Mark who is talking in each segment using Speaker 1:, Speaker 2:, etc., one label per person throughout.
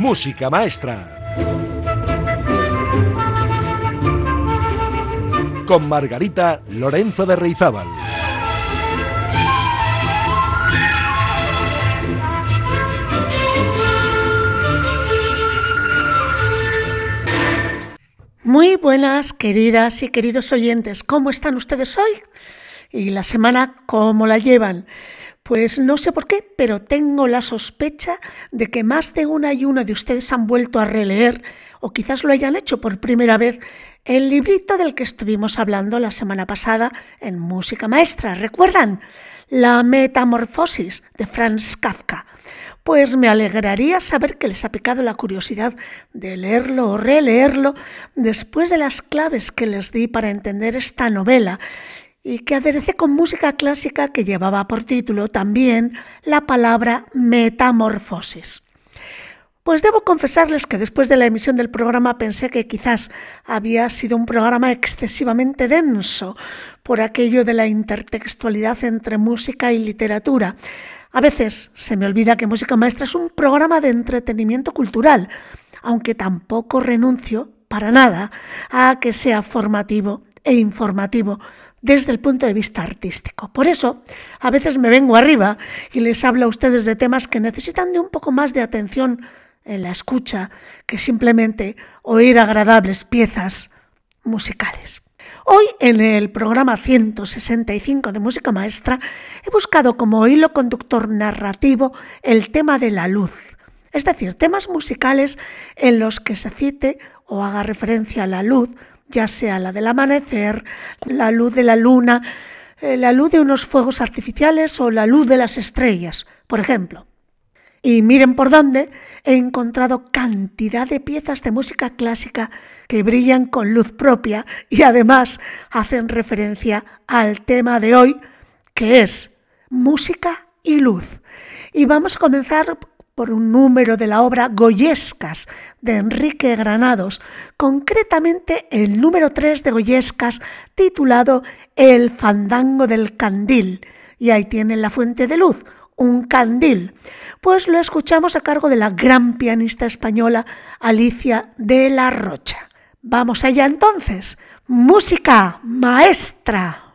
Speaker 1: Música Maestra. Con Margarita Lorenzo de Reizábal.
Speaker 2: Muy buenas, queridas y queridos oyentes. ¿Cómo están ustedes hoy? ¿Y la semana cómo la llevan? Pues no sé por qué, pero tengo la sospecha de que más de una y uno de ustedes han vuelto a releer, o quizás lo hayan hecho por primera vez, el librito del que estuvimos hablando la semana pasada en Música Maestra. ¿Recuerdan? La Metamorfosis de Franz Kafka. Pues me alegraría saber que les ha picado la curiosidad de leerlo o releerlo después de las claves que les di para entender esta novela y que aderecé con música clásica que llevaba por título también la palabra metamorfosis. Pues debo confesarles que después de la emisión del programa pensé que quizás había sido un programa excesivamente denso por aquello de la intertextualidad entre música y literatura, a veces se me olvida que Música Maestra es un programa de entretenimiento cultural, aunque tampoco renuncio para nada a que sea formativo e informativo desde el punto de vista artístico. Por eso, a veces me vengo arriba y les hablo a ustedes de temas que necesitan de un poco más de atención en la escucha que simplemente oír agradables piezas musicales. Hoy en el programa 165 de Música Maestra he buscado como hilo conductor narrativo el tema de la luz, es decir, temas musicales en los que se cite o haga referencia a la luz, ya sea la del amanecer, la luz de la luna, eh, la luz de unos fuegos artificiales o la luz de las estrellas, por ejemplo. Y miren por dónde he encontrado cantidad de piezas de música clásica que brillan con luz propia y además hacen referencia al tema de hoy, que es música y luz. Y vamos a comenzar por un número de la obra Goyescas de Enrique Granados, concretamente el número 3 de Goyescas titulado El fandango del candil. Y ahí tienen la fuente de luz, un candil. Pues lo escuchamos a cargo de la gran pianista española Alicia de la Rocha. Vamos allá entonces. Música maestra.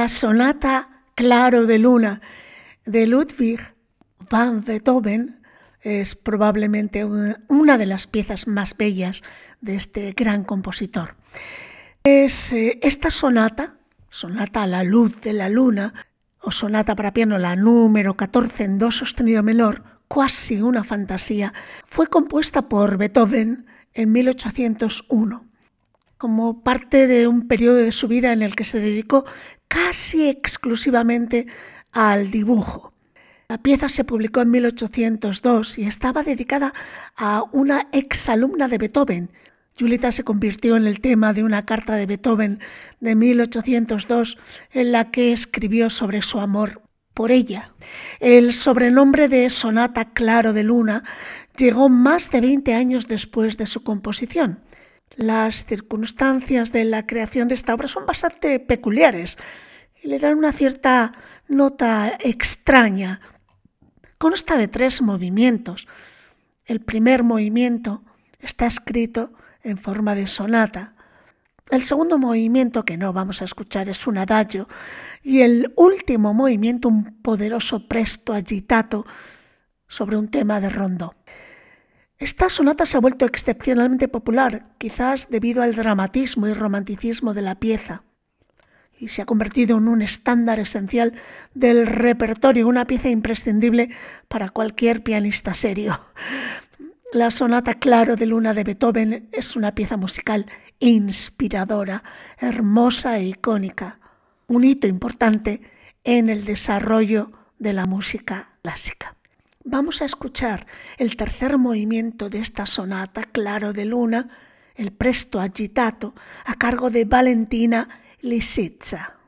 Speaker 2: La sonata Claro de Luna de Ludwig van Beethoven es probablemente una de las piezas más bellas de este gran compositor. Es eh, esta sonata, sonata a la luz de la luna, o sonata para piano la número 14 en do sostenido menor, casi una fantasía, fue compuesta por Beethoven en 1801 como parte de un periodo de su vida en el que se dedicó casi exclusivamente al dibujo. La pieza se publicó en 1802 y estaba dedicada a una exalumna de Beethoven. Julieta se convirtió en el tema de una carta de Beethoven de 1802 en la que escribió sobre su amor por ella. El sobrenombre de Sonata Claro de Luna llegó más de 20 años después de su composición. Las circunstancias de la creación de esta obra son bastante peculiares y le dan una cierta nota extraña. Consta de tres movimientos. El primer movimiento está escrito en forma de sonata. El segundo movimiento, que no vamos a escuchar, es un adagio. Y el último movimiento, un poderoso presto agitato sobre un tema de rondó. Esta sonata se ha vuelto excepcionalmente popular, quizás debido al dramatismo y romanticismo de la pieza, y se ha convertido en un estándar esencial del repertorio, una pieza imprescindible para cualquier pianista serio. La sonata Claro de Luna de Beethoven es una pieza musical inspiradora, hermosa e icónica, un hito importante en el desarrollo de la música clásica. Vamos a escuchar el tercer movimiento de esta sonata, Claro de Luna, el presto agitato, a cargo de Valentina Lisitsa.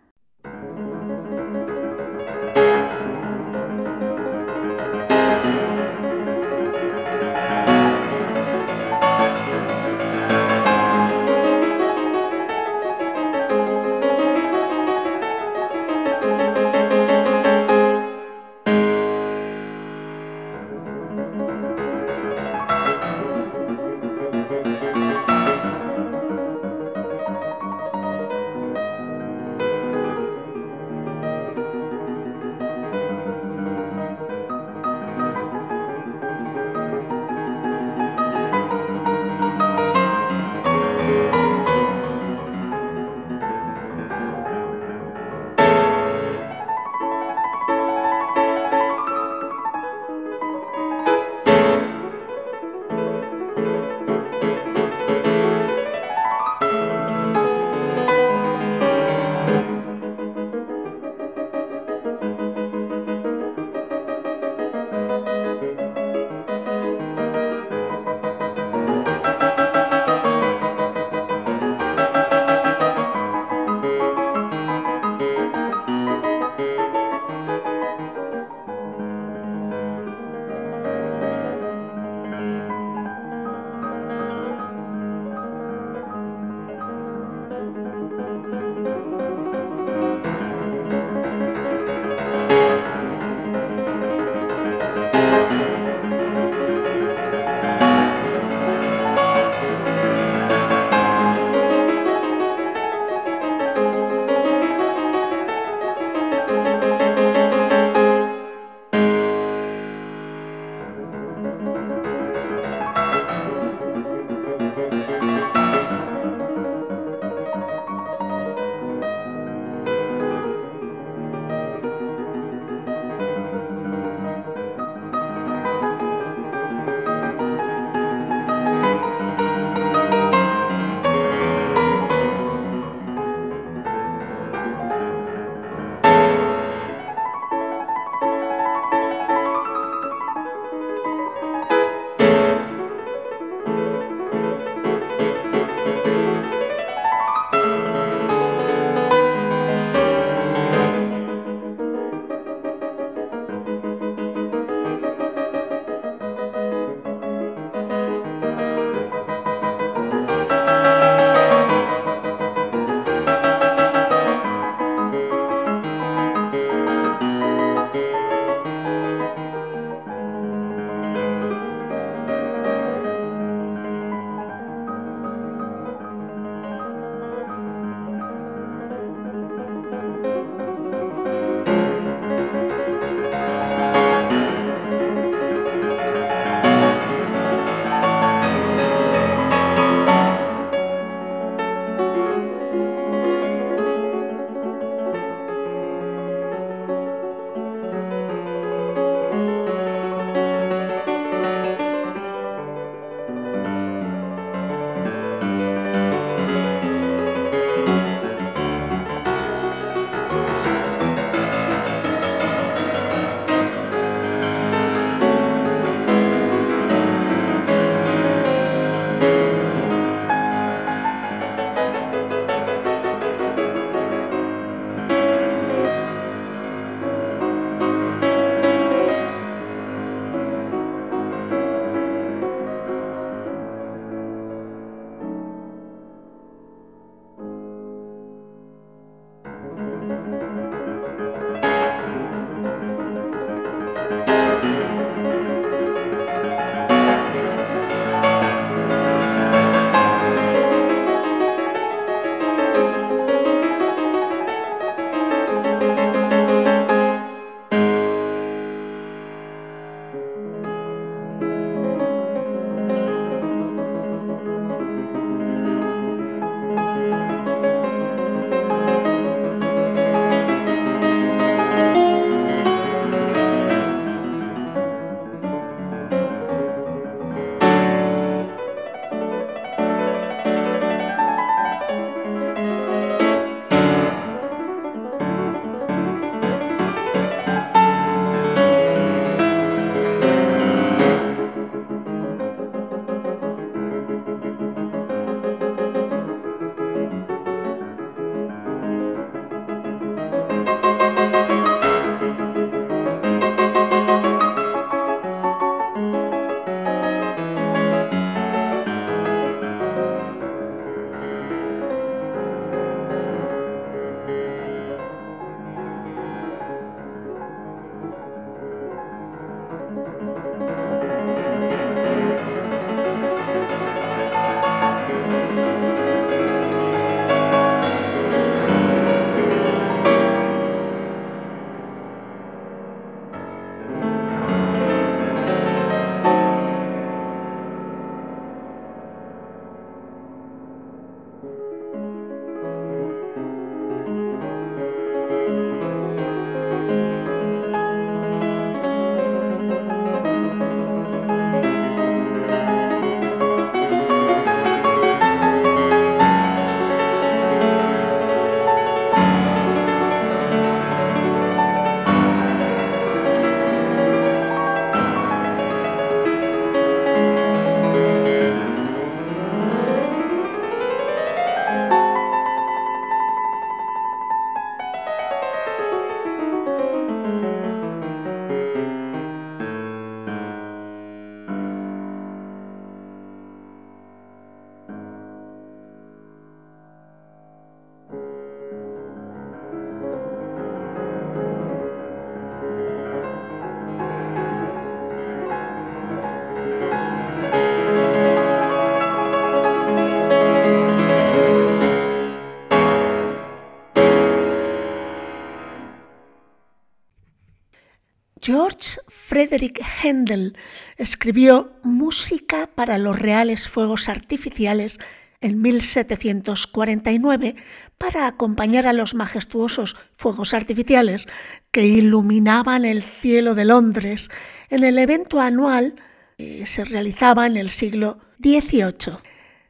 Speaker 2: Handel escribió Música para los reales fuegos artificiales en 1749 para acompañar a los majestuosos fuegos artificiales que iluminaban el cielo de Londres en el evento anual que se realizaba en el siglo XVIII.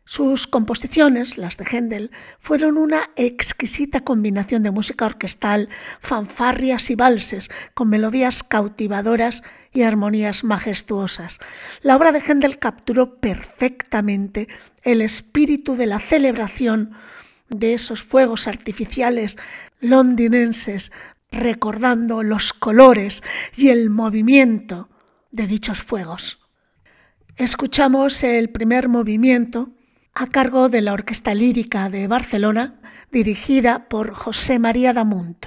Speaker 2: Sus composiciones, las de Händel, fueron una exquisita combinación de música orquestal, fanfarrias y valses, con melodías cautivadoras y armonías majestuosas. La obra de Händel capturó perfectamente el espíritu de la celebración de esos fuegos artificiales londinenses, recordando los colores y el movimiento de dichos fuegos. Escuchamos el primer movimiento a cargo de la Orquesta Lírica de Barcelona, dirigida por José María Damunt.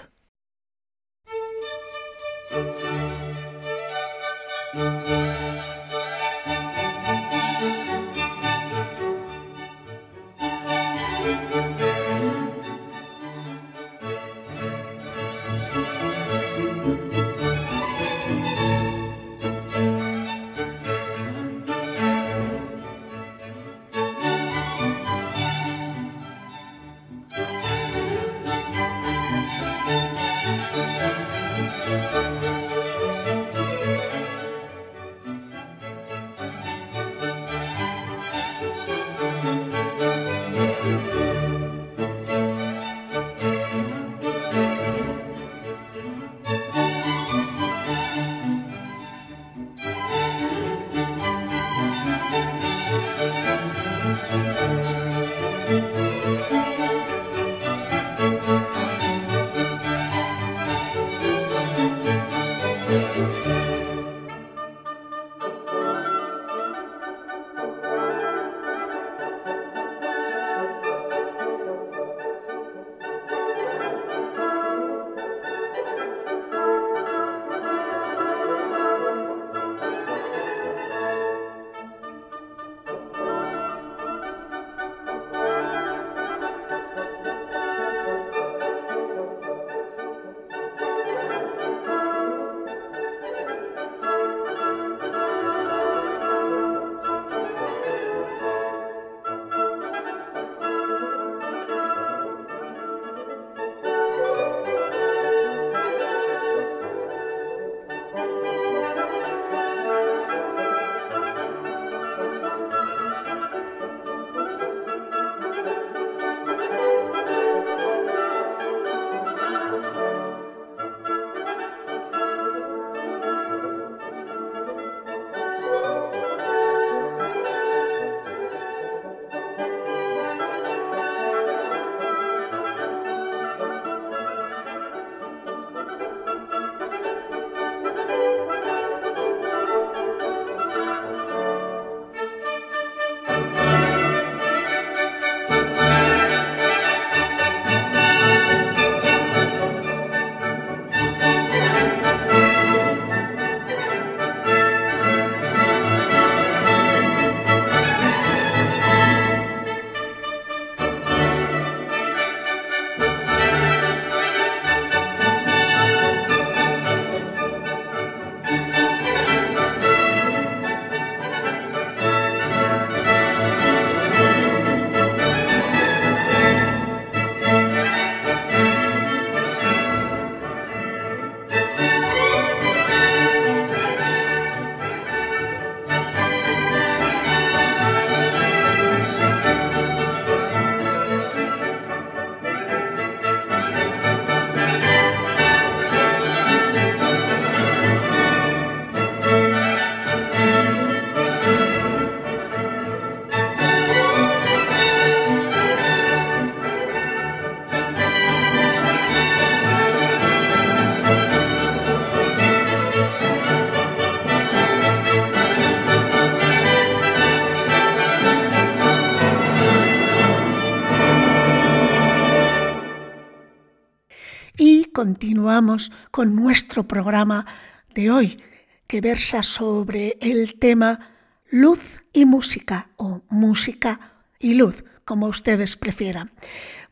Speaker 2: Continuamos con nuestro programa de hoy, que versa sobre el tema luz y música, o música y luz, como ustedes prefieran.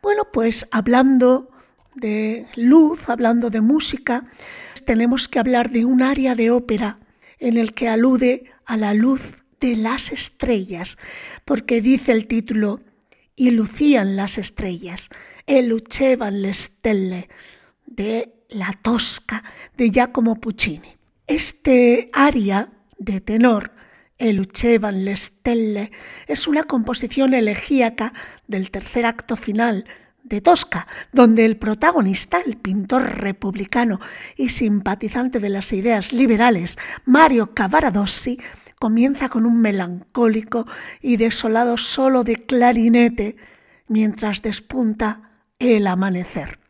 Speaker 2: Bueno, pues hablando de luz, hablando de música, tenemos que hablar de un área de ópera en el que alude a la luz de las estrellas, porque dice el título, y lucían las estrellas, e lucevan le stelle, de la Tosca de Giacomo Puccini. Este aria de tenor, El Uchevan le stelle, es una composición elegíaca del tercer acto final de Tosca, donde el protagonista, el pintor republicano y simpatizante de las ideas liberales, Mario Cavaradossi, comienza con un melancólico y desolado solo de clarinete mientras despunta el amanecer.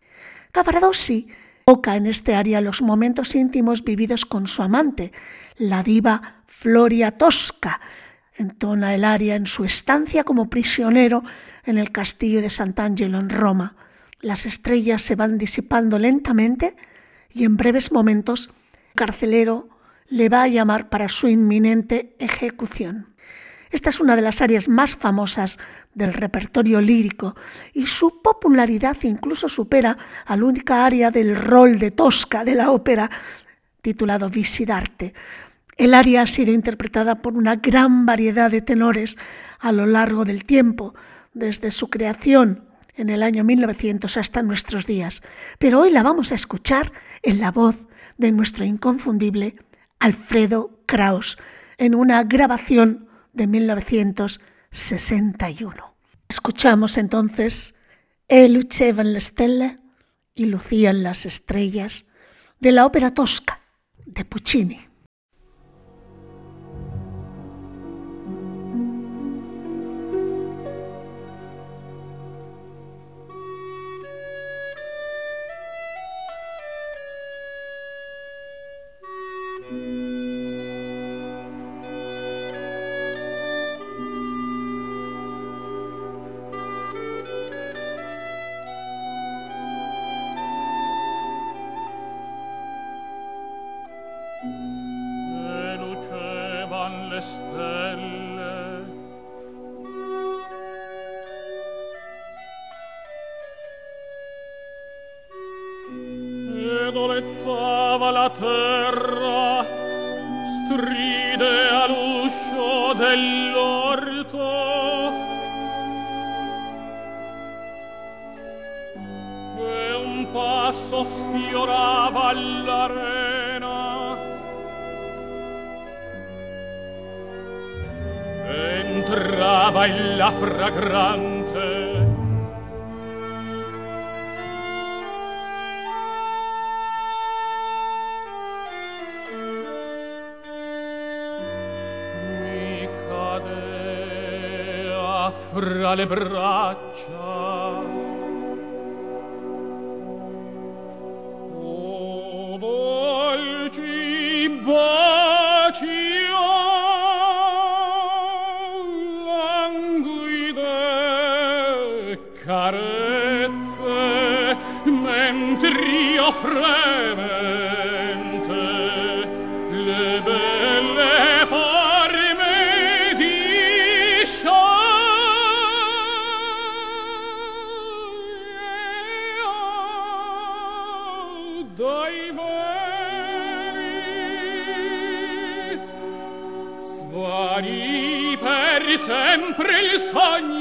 Speaker 2: Cavaradossi evoca en este área los momentos íntimos vividos con su amante, la diva Floria Tosca. Entona el aria en su estancia como prisionero en el castillo de Sant'Angelo en Roma. Las estrellas se van disipando lentamente y en breves momentos el carcelero le va a llamar para su inminente ejecución. Esta es una de las áreas más famosas del repertorio lírico y su popularidad incluso supera a la única área del rol de Tosca de la ópera titulado Visidarte. El aria ha sido interpretada por una gran variedad de tenores a lo largo del tiempo, desde su creación en el año 1900 hasta nuestros días, pero hoy la vamos a escuchar en la voz de nuestro inconfundible Alfredo Kraus, en una grabación de 1961. Escuchamos entonces E lucevan le stelle y lucían las estrellas de la ópera tosca de Puccini.
Speaker 3: fra le braccia. Sogno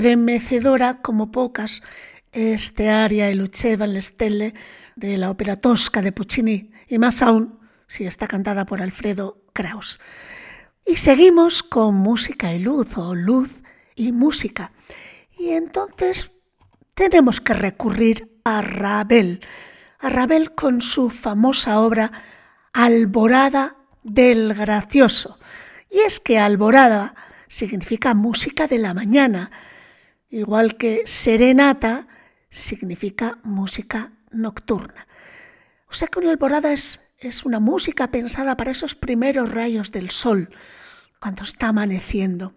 Speaker 2: estremecedora como pocas este aria El Luceva en Stelle de la ópera Tosca de Puccini, y más aún si está cantada por Alfredo Kraus. Y seguimos con música y luz, o luz y música. Y entonces tenemos que recurrir a Ravel, a Ravel con su famosa obra Alborada del Gracioso. Y es que alborada significa música de la mañana, igual que serenata significa música nocturna. O sea que una alborada es, es una música pensada para esos primeros rayos del sol, cuando está amaneciendo.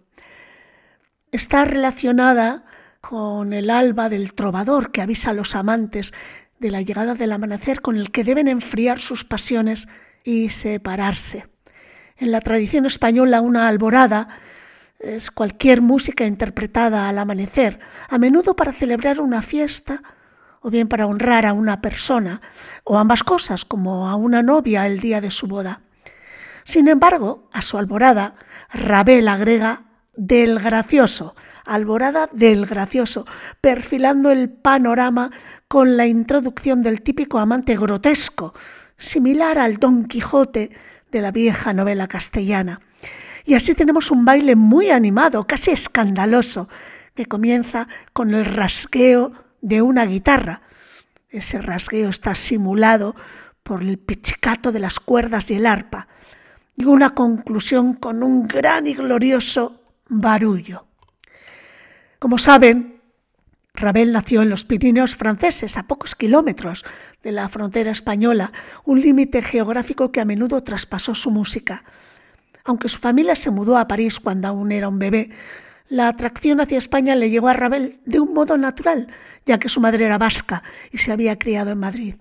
Speaker 2: Está relacionada con el alba del trovador que avisa a los amantes de la llegada del amanecer con el que deben enfriar sus pasiones y separarse. En la tradición española una alborada es cualquier música interpretada al amanecer, a menudo para celebrar una fiesta o bien para honrar a una persona, o ambas cosas, como a una novia el día de su boda. Sin embargo, a su alborada, Rabel agrega del gracioso, alborada del gracioso, perfilando el panorama con la introducción del típico amante grotesco, similar al Don Quijote de la vieja novela castellana. Y así tenemos un baile muy animado, casi escandaloso, que comienza con el rasgueo de una guitarra. Ese rasgueo está simulado por el pichicato de las cuerdas y el arpa. Y una conclusión con un gran y glorioso barullo. Como saben, Ravel nació en los Pirineos franceses, a pocos kilómetros de la frontera española, un límite geográfico que a menudo traspasó su música. Aunque su familia se mudó a París cuando aún era un bebé, la atracción hacia España le llegó a Ravel de un modo natural, ya que su madre era vasca y se había criado en Madrid.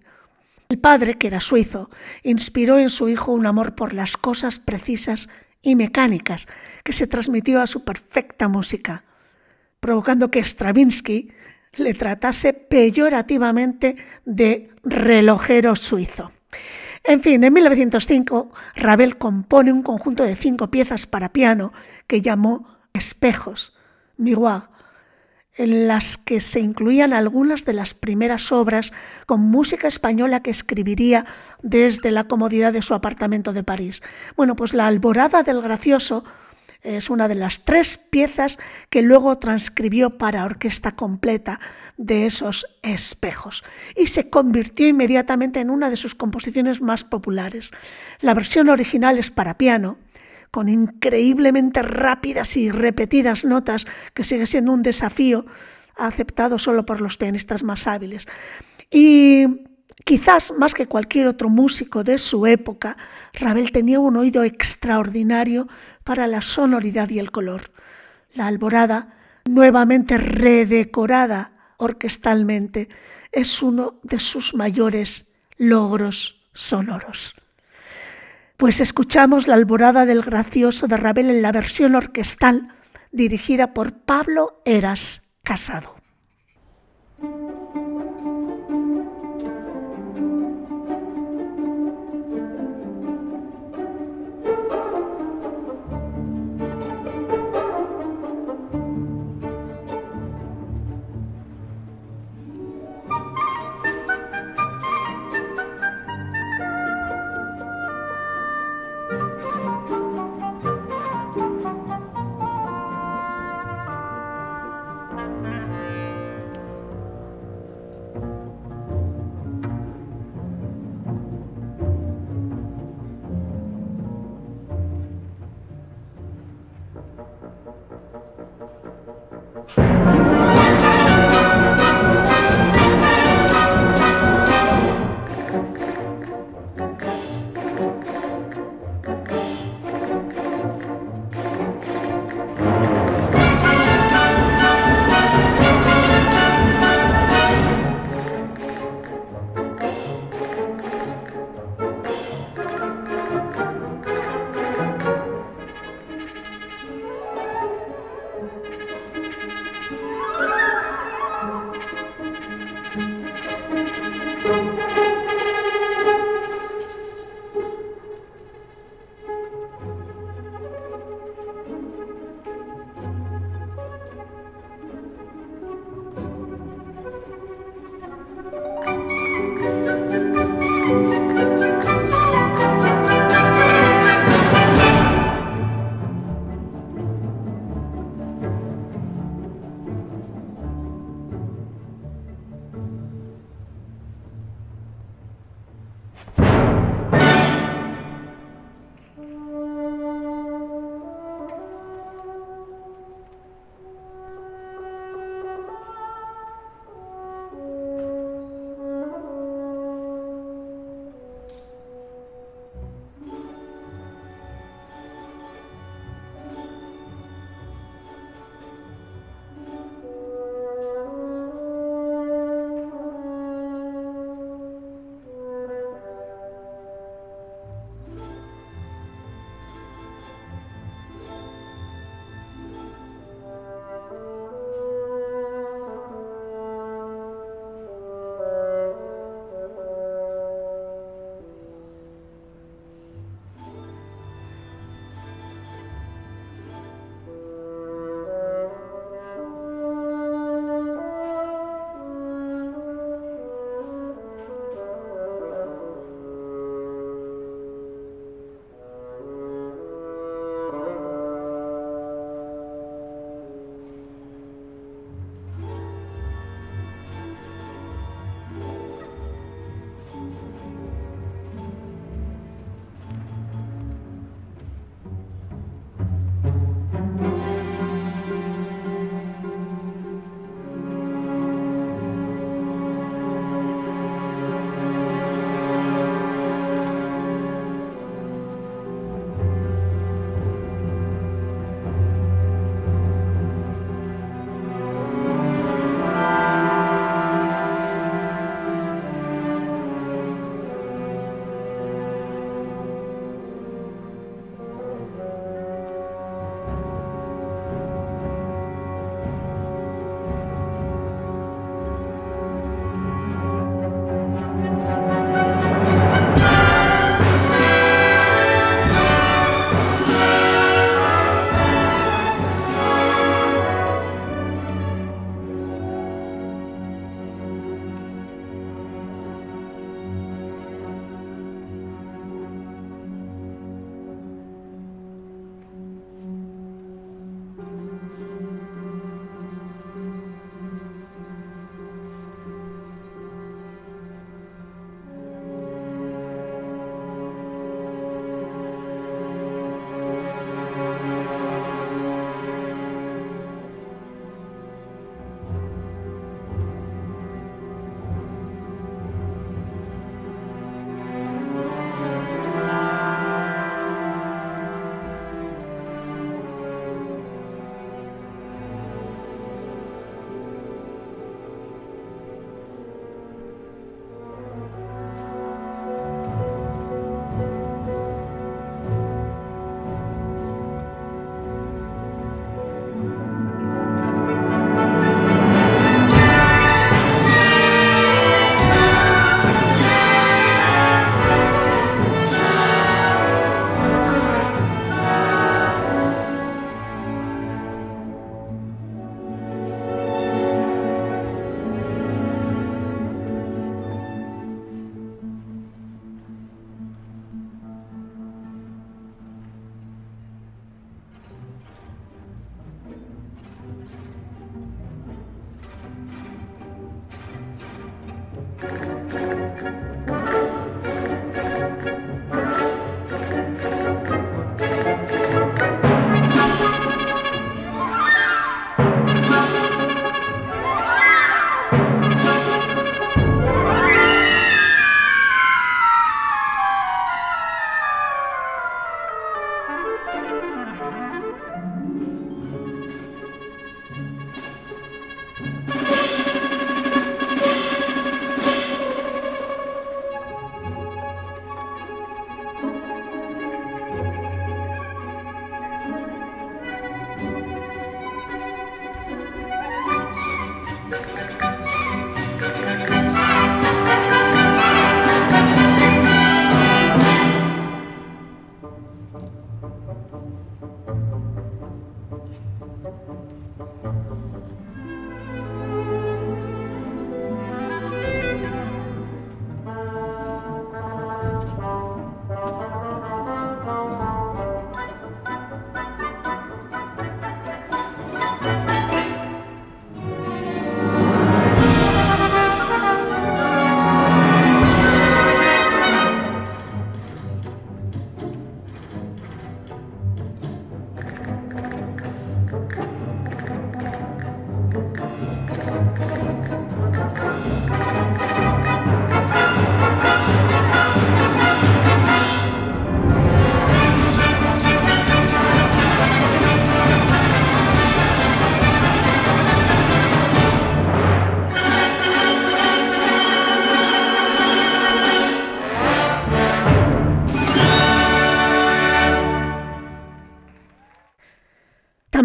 Speaker 2: El padre, que era suizo, inspiró en su hijo un amor por las cosas precisas y mecánicas que se transmitió a su perfecta música, provocando que Stravinsky le tratase peyorativamente de relojero suizo. En fin, en 1905 Ravel compone un conjunto de cinco piezas para piano que llamó Espejos, Miroir, en las que se incluían algunas de las primeras obras con música española que escribiría desde la comodidad de su apartamento de París. Bueno, pues La Alborada del Gracioso es una de las tres piezas que luego transcribió para orquesta completa de esos espejos y se convirtió inmediatamente en una de sus composiciones más populares. La versión original es para piano, con increíblemente rápidas y repetidas notas, que sigue siendo un desafío aceptado solo por los pianistas más hábiles. Y quizás más que cualquier otro músico de su época, Ravel tenía un oído extraordinario para la sonoridad y el color. La alborada, nuevamente redecorada orquestalmente, es uno de sus mayores logros sonoros. Pues escuchamos la alborada del gracioso de Ravel en la versión orquestal dirigida por Pablo Eras Casado.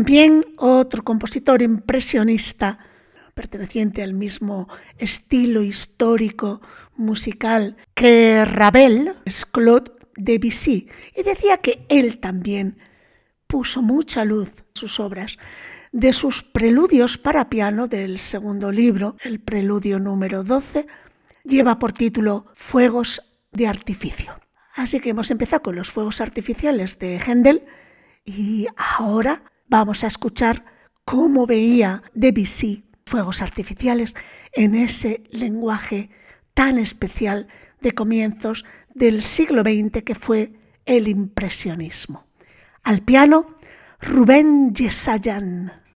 Speaker 2: También otro compositor impresionista, perteneciente al mismo estilo histórico musical que Ravel, es Claude Debussy, y decía que él también puso mucha luz en sus obras. De sus preludios para piano del segundo libro, el preludio número 12, lleva por título Fuegos de artificio. Así que hemos empezado con los fuegos artificiales de Händel y ahora vamos a escuchar cómo veía Debussy fuegos artificiales en ese lenguaje tan especial de comienzos del siglo XX que fue el impresionismo. Al piano, Rubén Yesayan.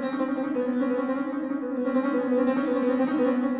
Speaker 2: Thank you.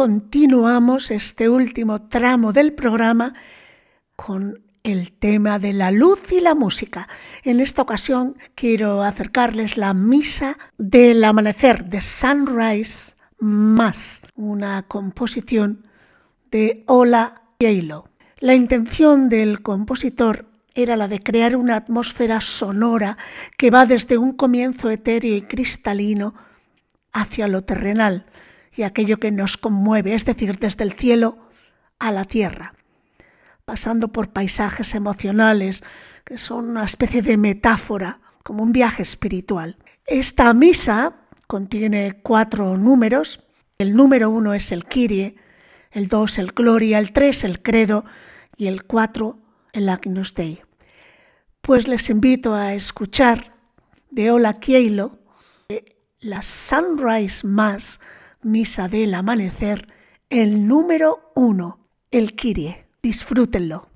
Speaker 2: Continuamos este último tramo del programa con el tema de la luz y la música. En esta ocasión quiero acercarles la misa del amanecer de Sunrise Mass, una composición de Ola Yalo. La intención del compositor era la de crear una atmósfera sonora que va desde un comienzo etéreo y cristalino hacia lo terrenal y aquello que nos conmueve, es decir, desde el cielo a la tierra pasando por paisajes emocionales que son una especie de metáfora, como un viaje espiritual. Esta misa contiene cuatro números. El número uno es el Kyrie, el dos el Gloria, el tres el Credo y el cuatro el Agnus Dei. Pues les invito a escuchar de Ola Kieilo la Sunrise Mass, Misa del Amanecer, el número uno, el Kyrie. Disfrútenlo.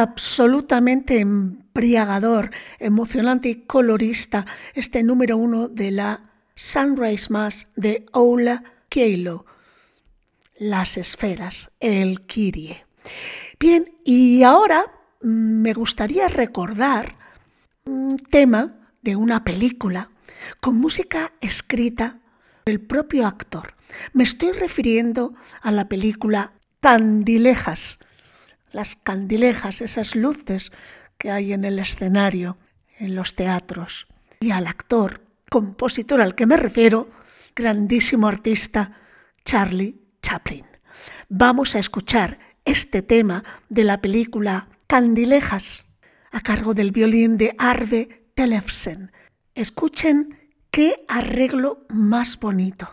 Speaker 2: Absolutamente embriagador, emocionante y colorista este número uno de la Sunrise Mass de Ola Keilo, Las esferas, el Kirie. Bien, y ahora mm, me gustaría recordar un tema de una película con música escrita del propio actor. Me estoy refiriendo a la película Candilejas, las candilejas, esas luces que hay en el escenario, en los teatros, y al actor, compositor al que me refiero, grandísimo artista, Charlie Chaplin. Vamos a escuchar este tema de la película Candilejas, a cargo del violín de Arve Telefsen. Escuchen qué arreglo más bonito.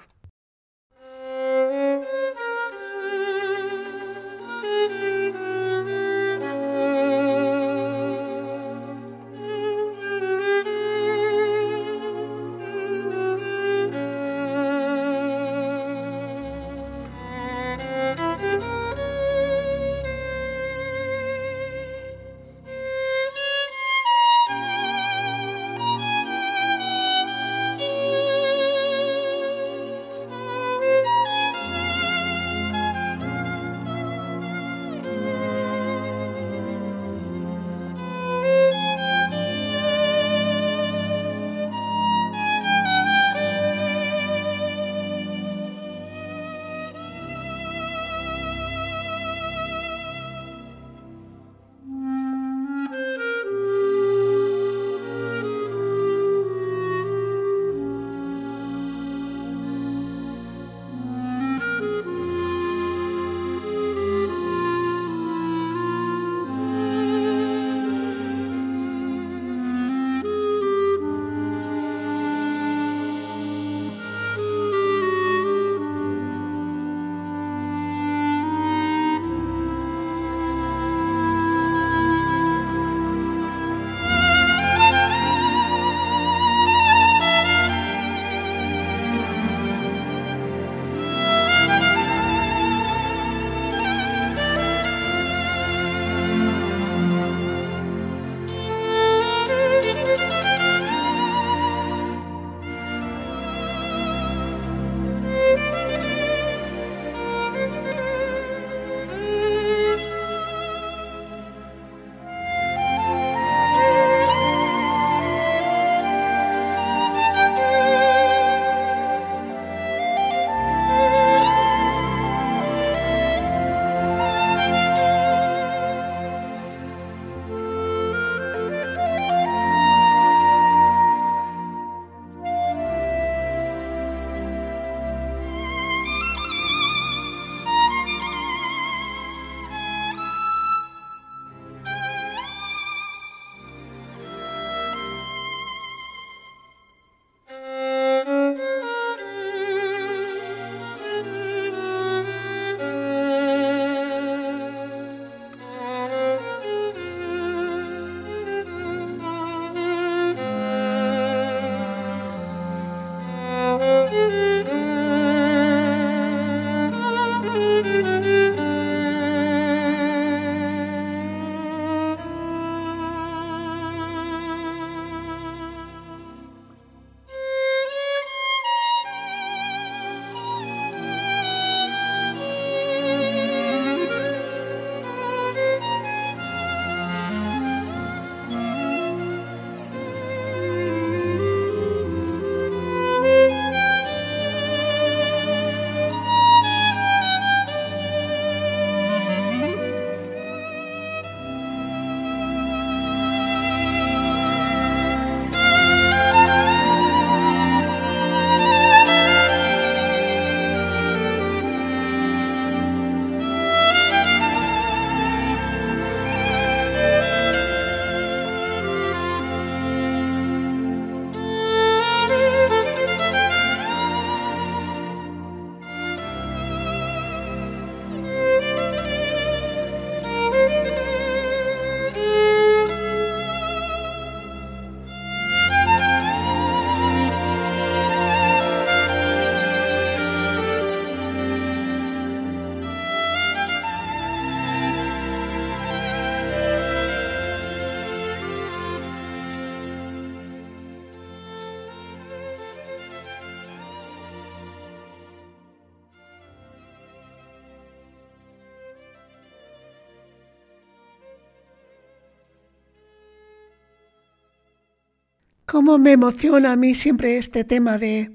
Speaker 2: Cómo me emociona a mí siempre este tema de,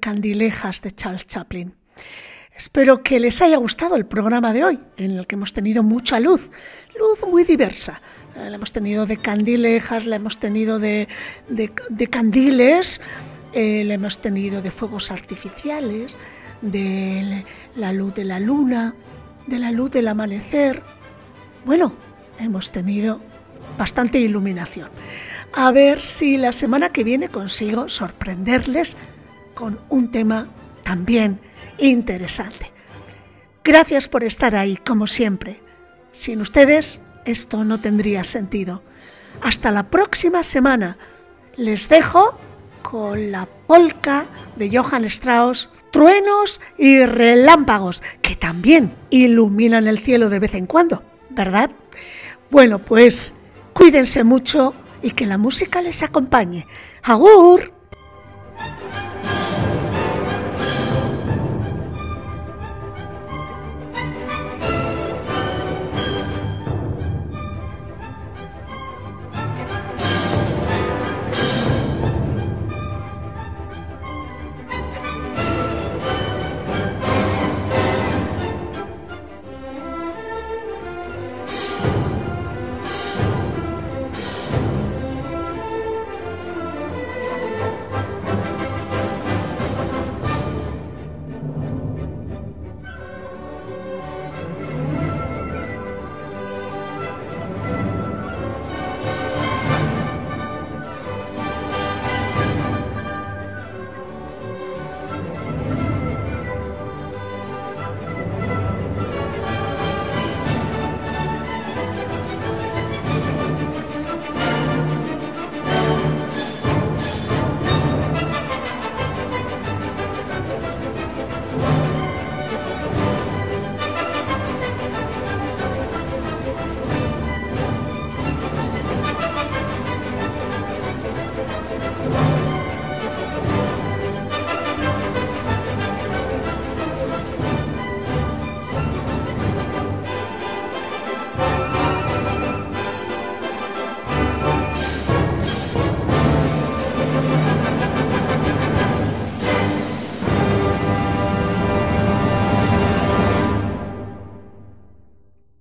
Speaker 2: candilejas de Charles Chaplin. Espero que les haya gustado el programa de hoy, en el que hemos tenido mucha luz, luz muy diversa. Eh, la hemos tenido de candilejas, la hemos tenido de, de, candiles, eh, la hemos tenido de fuegos artificiales, de la luz de la luna, de la luz del amanecer. Bueno, hemos tenido bastante iluminación. A ver si la semana que viene consigo sorprenderles con un tema también interesante. Gracias por estar ahí, como siempre. Sin ustedes, esto no tendría sentido. Hasta la próxima semana. Les dejo con la polca de Johann Strauss, truenos y relámpagos, que también iluminan el cielo de vez en cuando, ¿verdad? Bueno, pues cuídense mucho y que la música les acompañe. ¡Agur!